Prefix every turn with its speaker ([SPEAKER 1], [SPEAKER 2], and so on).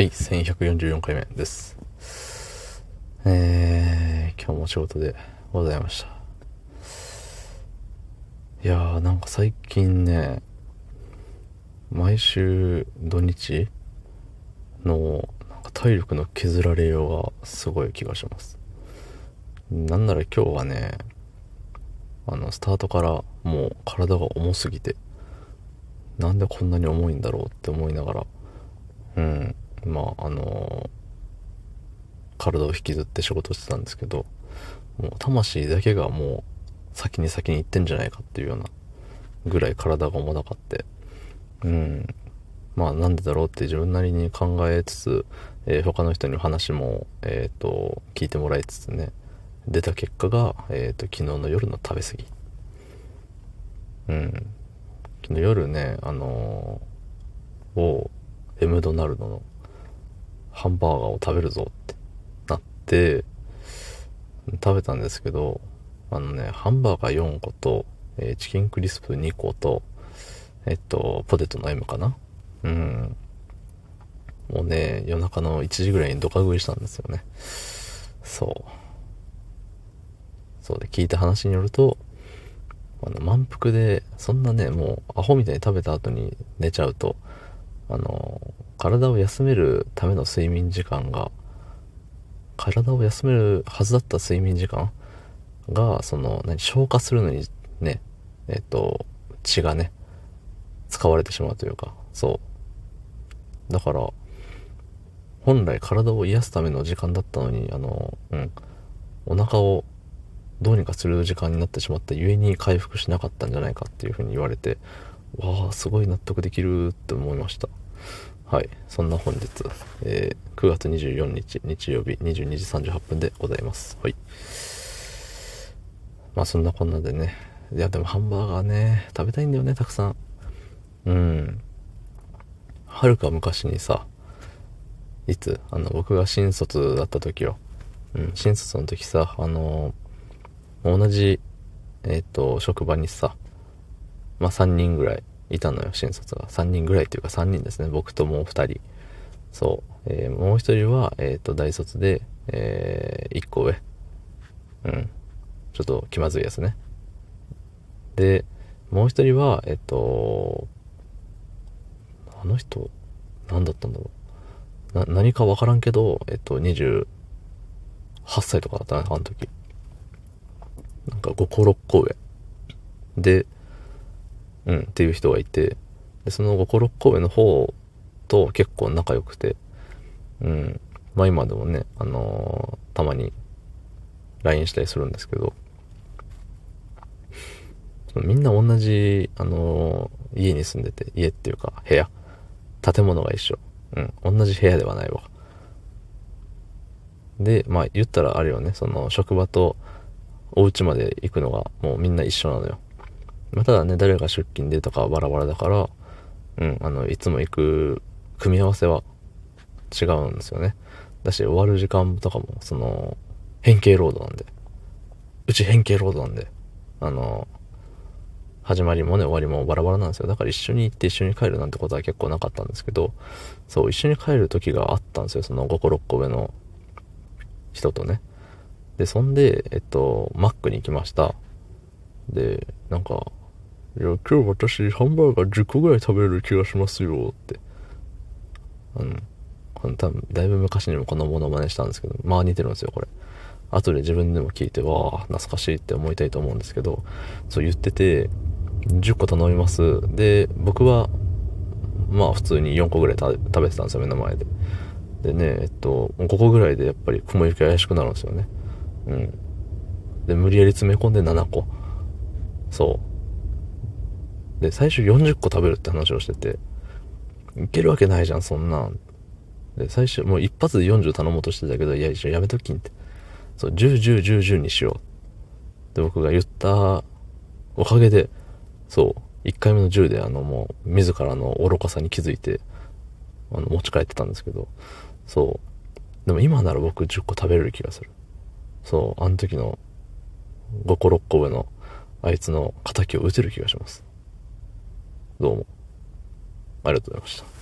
[SPEAKER 1] はい、1144回目です。えー、今日も仕事でございました。いやー、なんか最近ね、毎週土日のなんか体力の削られようがすごい気がします。なんなら今日はね、あの、スタートからもう体が重すぎて、なんでこんなに重いんだろうって思いながら、うん、まああの体を引きずって仕事してたんですけどもう魂だけがもう先に先に行ってんじゃないかっていうようなぐらい体が重たかって。うん。まあなんでだろうって自分なりに考えつつ、えー他の人に話もえっ、と聞いてもらいつつね出た結果が、えー、と昨日の夜の食べ過ぎ。うん。昨日夜ねあのーをエムドナルドのハンバーガーを食べるぞってなって食べたんですけどあのねハンバーガー4個と、えーチキンクリスプ2個とえっとポテトの M かな？うん。もうね夜中の1時ぐらいにドカ食いしたんですよね。そう。そうで聞いた話によるとあの満腹でそんなねもうアホみたいに食べた後に寝ちゃうとあの体を休めるための睡眠時間が体を休めるはずだった睡眠時間がその何消化するのにねえっと血がね使われてしまうというかそう。だから本来体を癒すための時間だったのにあのうんお腹をどうにかする時間になってしまったゆえに回復しなかったんじゃないかっていうふうに言われてわあすごい納得できるって思いました。はい。そんな本日、えー9月24日日曜日22時38分でございます。はい。まあそんなこんなでね。いやでもハンバーガーね食べたいんだよねたくさん。うん。はるか昔にさいつあの僕が新卒だった時よ、うん、新卒の時さあの同じえっ、と職場にさまあ3人ぐらいいたのよ新卒が3人ぐらいっていうか3人ですね。僕ともう2人。そう、えーもう1人は、えっと大卒で、えー1個上。うん。ちょっと気まずいやつね。でもう1人はえっ、とあの人何だったんだろう。な何か分からんけどえっ、と28歳とかだったなあの時。なんか5個6個上。でうんっていう人がいてでその5個6個上の方と結構仲良くてうん。まあ今でもねあのーたまに LINE したりするんですけどみんな同じ、あのー家に住んでて家っていうか部屋。建物が一緒。うん。同じ部屋ではないわ。でまあ言ったらあれよね。その職場とお家まで行くのがもうみんな一緒なのよ。まあ、ただね誰が出勤でとかバラバラだからうんあのいつも行く組み合わせは違うんですよね。だし終わる時間とかもその変形ロードなんで。うち変形ロードなんであの始まりもね終わりもバラバラなんですよ。だから一緒に行って一緒に帰るなんてことは結構なかったんですけどそう一緒に帰る時があったんですよ。その5個6個上の人とね。でそんでえっとマックに行きました。でなんか「いや今日私ハンバーガー10個ぐらい食べる気がしますよ」って。うんこの多分だいぶ昔にもこのモノマネしたんですけどまあ似てるんですよこれ。後で自分でも聞いてわあ懐かしいって思いたいと思うんですけどそう言ってて10個頼みます。で僕はまあ普通に4個ぐらい食べ食べてたんですよ目の前で。でねえっと5個ぐらいでやっぱり雲行き怪しくなるんですよね。うん。で無理やり詰め込んで7個。そう。で最初40個食べるって話をしてていけるわけないじゃんそんなん。で最初もう一発で40頼もうとしてたけどいや一応やめときんって。そう10101010にしよう。で僕が言ったおかげでそう1回目の10であのもう自らの愚かさに気づいてあの持ち帰ってたんですけどそう。でも今なら僕10個食べれる気がする。そうあの時の5個6個上のあいつの仇を撃てる気がします。どうも。ありがとうございました。